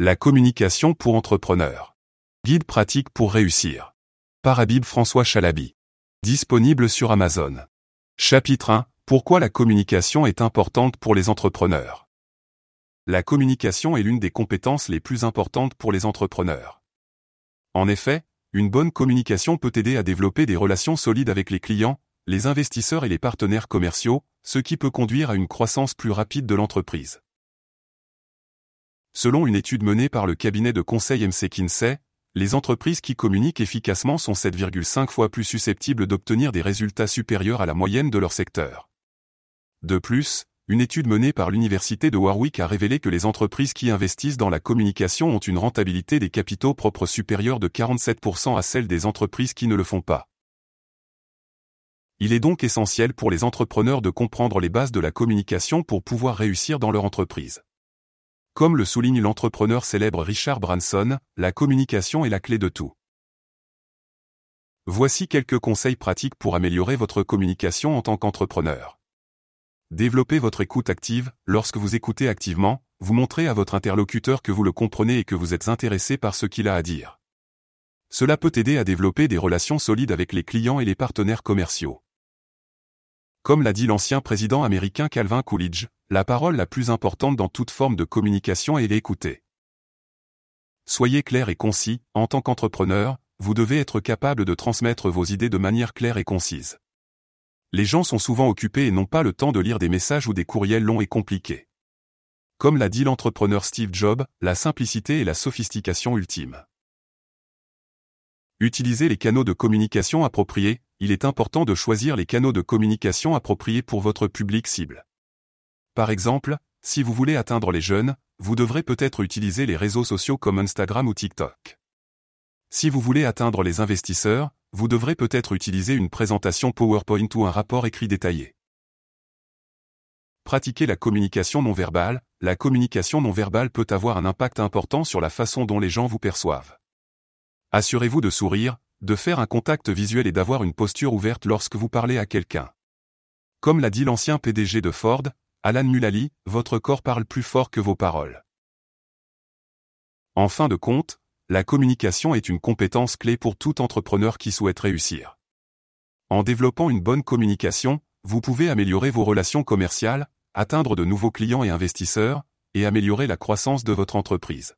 La communication pour entrepreneurs. Guide pratique pour réussir. Par Habib François Chalabi. Disponible sur Amazon. Chapitre 1. Pourquoi la communication est importante pour les entrepreneurs. La communication est l'une des compétences les plus importantes pour les entrepreneurs. En effet, une bonne communication peut aider à développer des relations solides avec les clients, les investisseurs et les partenaires commerciaux, ce qui peut conduire à une croissance plus rapide de l'entreprise. Selon une étude menée par le cabinet de conseil MC Kinsey, les entreprises qui communiquent efficacement sont 7,5 fois plus susceptibles d'obtenir des résultats supérieurs à la moyenne de leur secteur. De plus, une étude menée par l'Université de Warwick a révélé que les entreprises qui investissent dans la communication ont une rentabilité des capitaux propres supérieure de 47% à celle des entreprises qui ne le font pas. Il est donc essentiel pour les entrepreneurs de comprendre les bases de la communication pour pouvoir réussir dans leur entreprise. Comme le souligne l'entrepreneur célèbre Richard Branson, la communication est la clé de tout. Voici quelques conseils pratiques pour améliorer votre communication en tant qu'entrepreneur. Développez votre écoute active, lorsque vous écoutez activement, vous montrez à votre interlocuteur que vous le comprenez et que vous êtes intéressé par ce qu'il a à dire. Cela peut aider à développer des relations solides avec les clients et les partenaires commerciaux. Comme l'a dit l'ancien président américain Calvin Coolidge, la parole la plus importante dans toute forme de communication est l'écouter. Soyez clair et concis, en tant qu'entrepreneur, vous devez être capable de transmettre vos idées de manière claire et concise. Les gens sont souvent occupés et n'ont pas le temps de lire des messages ou des courriels longs et compliqués. Comme l'a dit l'entrepreneur Steve Jobs, la simplicité est la sophistication ultime. Utilisez les canaux de communication appropriés, il est important de choisir les canaux de communication appropriés pour votre public cible. Par exemple, si vous voulez atteindre les jeunes, vous devrez peut-être utiliser les réseaux sociaux comme Instagram ou TikTok. Si vous voulez atteindre les investisseurs, vous devrez peut-être utiliser une présentation PowerPoint ou un rapport écrit détaillé. Pratiquez la communication non verbale, la communication non verbale peut avoir un impact important sur la façon dont les gens vous perçoivent. Assurez-vous de sourire, de faire un contact visuel et d'avoir une posture ouverte lorsque vous parlez à quelqu'un. Comme l'a dit l'ancien PDG de Ford, Alan Mulally, votre corps parle plus fort que vos paroles. En fin de compte, la communication est une compétence clé pour tout entrepreneur qui souhaite réussir. En développant une bonne communication, vous pouvez améliorer vos relations commerciales, atteindre de nouveaux clients et investisseurs, et améliorer la croissance de votre entreprise.